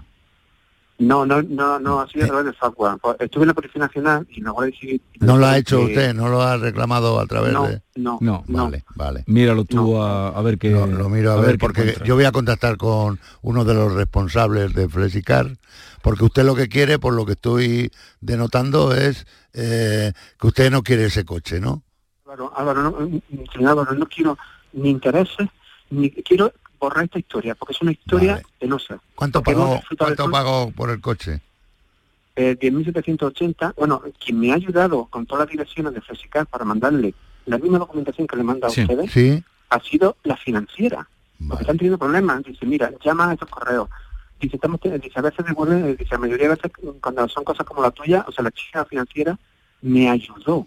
No, no, no, no, ha sido a través de Facua. Estuve en la Policía Nacional y la Guardia Civil... ¿No lo ha hecho que- usted? ¿No lo ha reclamado a través No, de...? no, No. Vale, vale. Míralo tú a, a ver qué... Lo, lo miro a, ver, porque yo voy a contactar con uno de los responsables de Flexicar, porque usted lo que quiere, por lo que estoy denotando, es eh, que usted no quiere ese coche, ¿no? Álvaro, Álvaro, no, mm, señor Álvaro, no quiero ni intereses, ni quiero borrar esta historia, porque es una historia penosa. ¿Cuánto pagó, cuánto pagó por el coche? Eh, 10.780, bueno, quien me ha ayudado con todas las direcciones de Flexicar para mandarle la misma documentación que le manda a Sí. ustedes, Sí. ha sido la financiera. Porque están teniendo problemas. Dice, mira, llama a estos correos. Dice, estamos dice, a veces devuelven, dice, la mayoría de veces cuando son cosas como la tuya, o sea, la chica financiera me ayudó.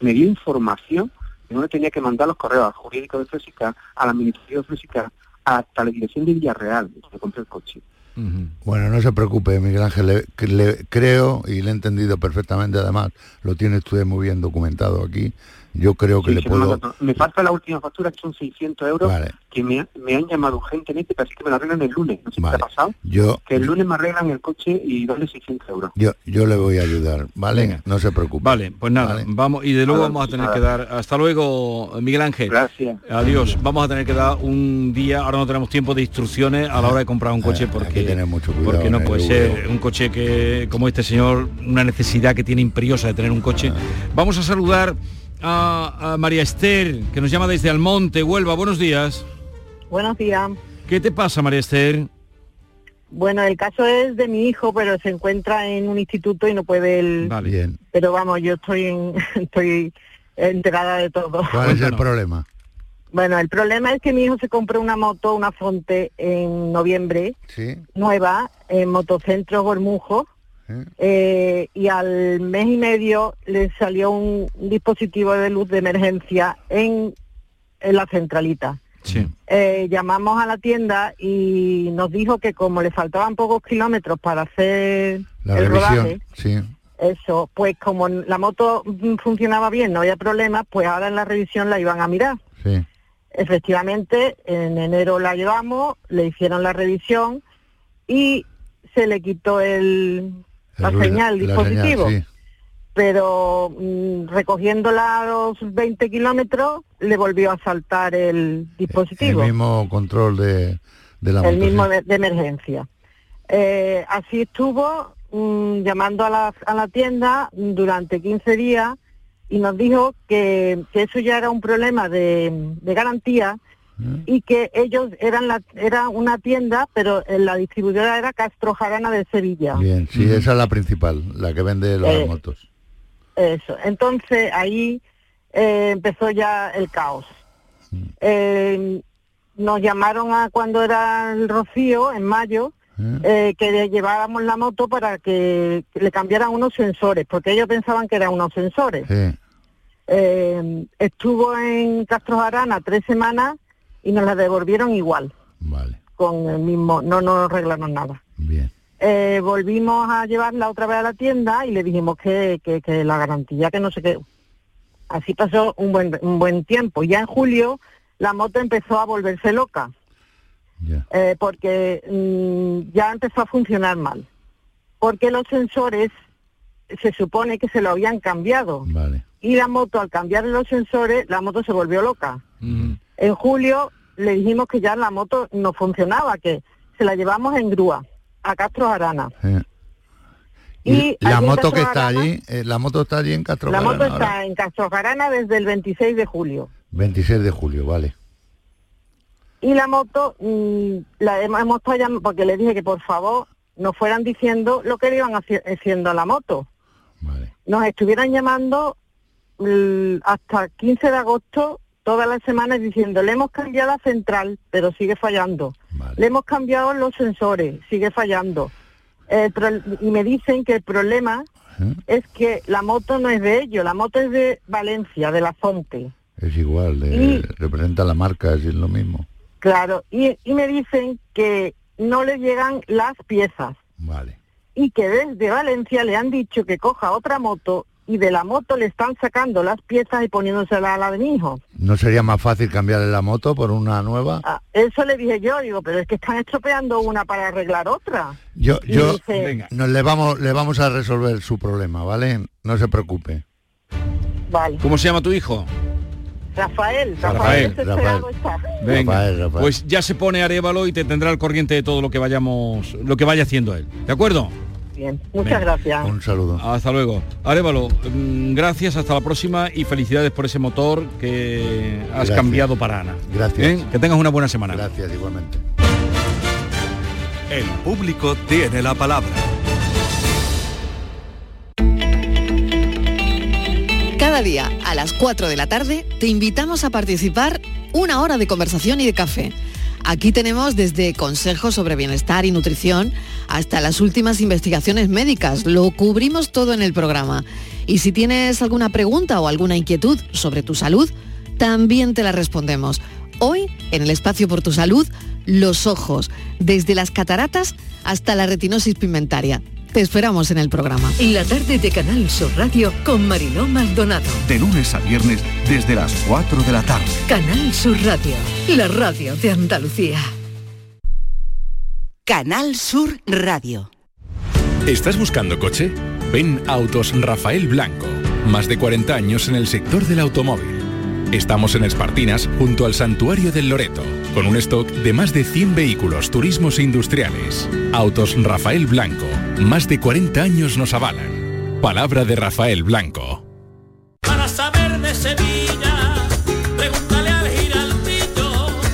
Me dio información que no le tenía que mandar los correos al jurídico de Flexicar, al administrativo de Flexicar, hasta la dirección de Villarreal, donde compré el coche. Bueno, no se preocupe, Miguel Ángel, le, le creo y le he entendido perfectamente, además, lo tiene usted muy bien documentado aquí. Yo creo que Sí, le puedo... Me falta la última factura, que son 600 euros, Vale. que me, me han llamado urgentemente, parece que me la arreglan el lunes. No sé Vale. qué ha pasado. Yo, Que el lunes me arreglan el coche y dale 600 euros. yo, yo le voy a ayudar, ¿vale? Venga. No se preocupe. Vale, pues nada, vamos y de luego vamos a tener nada. que dar hasta luego, Miguel Ángel. Gracias. Adiós. Vamos a tener que dar un día, ahora no tenemos tiempo de instrucciones a la hora de comprar un coche Eh, que porque tener mucho cuidado porque no puede ser un coche que como este señor una necesidad que tiene imperiosa de tener un coche. Vamos a saludar a, a María Esther que nos llama desde Almonte, Huelva. Buenos días. Buenos días. ¿Qué te pasa, María Esther? Bueno, el caso es de mi hijo, pero se encuentra en un instituto y no puede él. Vale. Bien. Pero vamos, yo estoy en, estoy enterada de todo. ¿Cuál es el problema? Bueno, el problema es que mi hijo se compró una moto, una Fonte, en noviembre, Sí. nueva, en Motocentro Gormujo, eh, y al mes y medio le salió un dispositivo de luz de emergencia en, en la centralita. Sí. Eh, llamamos a la tienda y nos dijo que como le faltaban pocos kilómetros para hacer La el rodaje, revisión, sí. eso, pues como la moto mm, funcionaba bien, no había problema, pues ahora en la revisión la iban a mirar. Sí. Efectivamente, en enero la llevamos, le hicieron la revisión y se le quitó el, la ruido, señal, el dispositivo. señal, sí. Pero mm, recogiéndola a los 20 kilómetros le volvió a saltar el El dispositivo mismo control de, de la el mismo de, de emergencia. Eh, así estuvo mm, llamando a la, a la tienda durante 15 días y nos dijo que, que eso ya era un problema de, de garantía y que ellos eran la, era una tienda, pero eh, la distribuidora era Castro Jarana de Sevilla. Bien, sí, esa es la principal, la que vende las Eh, motos. Eso. Entonces ahí eh, empezó ya el caos. Eh, nos llamaron a cuando era el rocío, en mayo, eh, que le llevábamos la moto para que le cambiaran unos sensores, porque ellos pensaban que eran unos sensores. Eh, estuvo en Castro Arana tres semanas y nos la devolvieron igual. Con el mismo, no nos arreglaron nada. Eh, volvimos a llevarla otra vez a la tienda y le dijimos que, que, que la garantía que no sé qué. Así pasó un buen, un buen tiempo. Ya en julio la moto empezó a volverse loca. Eh, porque mm, ya empezó a funcionar mal. Porque los sensores se supone que se lo habían cambiado. Y la moto, al cambiar los sensores, la moto se volvió loca. En julio le dijimos que ya la moto no funcionaba, que se la llevamos en grúa a Castro Arana. Y la moto que está allí, eh, la moto está allí en Castro La moto está ahora. en Castro Arana desde el 26 de julio. 26 de julio, vale. Y la moto mm, la hemos, estado porque le dije que por favor nos fueran diciendo lo que le iban haci- haciendo a la moto. Nos estuvieran llamando mm, hasta 15 de agosto todas las semanas diciendo le hemos cambiado la central, pero sigue fallando. Le hemos cambiado los sensores, sigue fallando. Y me dicen que el problema es que la moto no es de ellos, la moto es de Valencia, de la Fonte. Es igual, representa la marca, es lo mismo. Claro, y, y me dicen que no le llegan las piezas. Vale. Y que desde Valencia le han dicho que coja otra moto y de la moto le están sacando las piezas y poniéndosela a la de mi hijo. ¿No sería más fácil cambiarle la moto por una nueva? Ah, eso le dije yo, digo, pero es que están estropeando una para arreglar otra. Yo, Y yo, dice- nos le vamos, le vamos a resolver su problema, ¿vale? No se preocupe. Vale. ¿Cómo se llama tu hijo? Rafael, Rafael, Rafael. Venga, Rafael, Rafael. pues ya se pone Arevalo y te tendrá al corriente de todo lo que vayamos, lo que vaya haciendo él. ¿De acuerdo? Bien, muchas gracias. Un saludo. Hasta luego. Arevalo, mm, gracias, hasta la próxima y felicidades por ese motor que has Gracias. cambiado para Ana. Gracias. ¿Eh? Que tengas una buena semana. Gracias, igualmente. El público tiene la palabra. Cada día a las 4 de la tarde te invitamos a participar una hora de conversación y de café. Aquí tenemos desde consejos sobre bienestar y nutrición hasta las últimas investigaciones médicas. Lo cubrimos todo en el programa. Y si tienes alguna pregunta o alguna inquietud sobre tu salud, también te la respondemos. Hoy, en el espacio por tu salud, los ojos, desde las cataratas hasta la retinosis pigmentaria. Te esperamos en el programa. La tarde de Canal Sur Radio con Mariló Maldonado. De lunes a viernes desde las 4 de la tarde. Canal Sur Radio, la radio de Andalucía. Canal Sur Radio. ¿Estás buscando coche? Ven Autos Rafael Blanco. Más de 40 años en el sector del automóvil. Estamos en Espartinas, junto al Santuario del Loreto, con un stock de más de 100 vehículos turismos e industriales. Autos Rafael Blanco. Más de 40 años nos avalan. Palabra de Rafael Blanco. Para saber de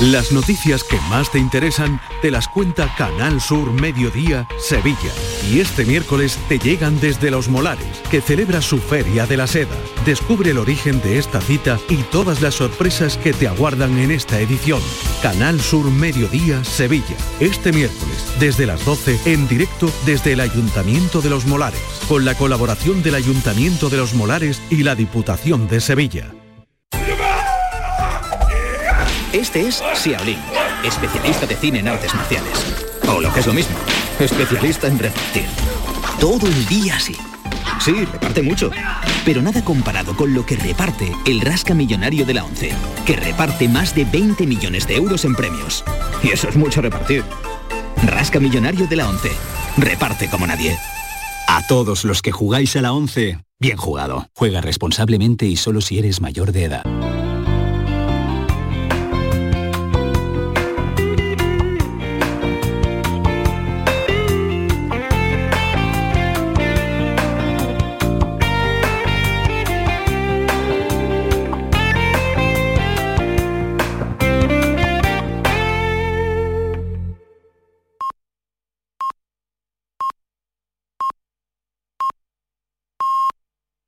Las noticias que más te interesan te las cuenta Canal Sur Mediodía Sevilla. Y este miércoles te llegan desde Los Molares, que celebra su Feria de la Seda. Descubre el origen de esta cita y todas las sorpresas que te aguardan en esta edición. Canal Sur Mediodía Sevilla. Este miércoles, desde las 12, en directo desde el Ayuntamiento de Los Molares, con la colaboración del Ayuntamiento de Los Molares y la Diputación de Sevilla. Este es Xiaolin, especialista de cine en artes marciales. O lo que es lo mismo, especialista en repartir. Todo el día así. Sí, reparte mucho. Pero nada comparado con lo que reparte el Rasca Millonario de la ONCE, que reparte más de 20 millones de euros en premios. Y eso es mucho repartir. Rasca Millonario de la ONCE. Reparte como nadie. A todos los que jugáis a la 11, bien jugado. Juega responsablemente y solo si eres mayor de edad.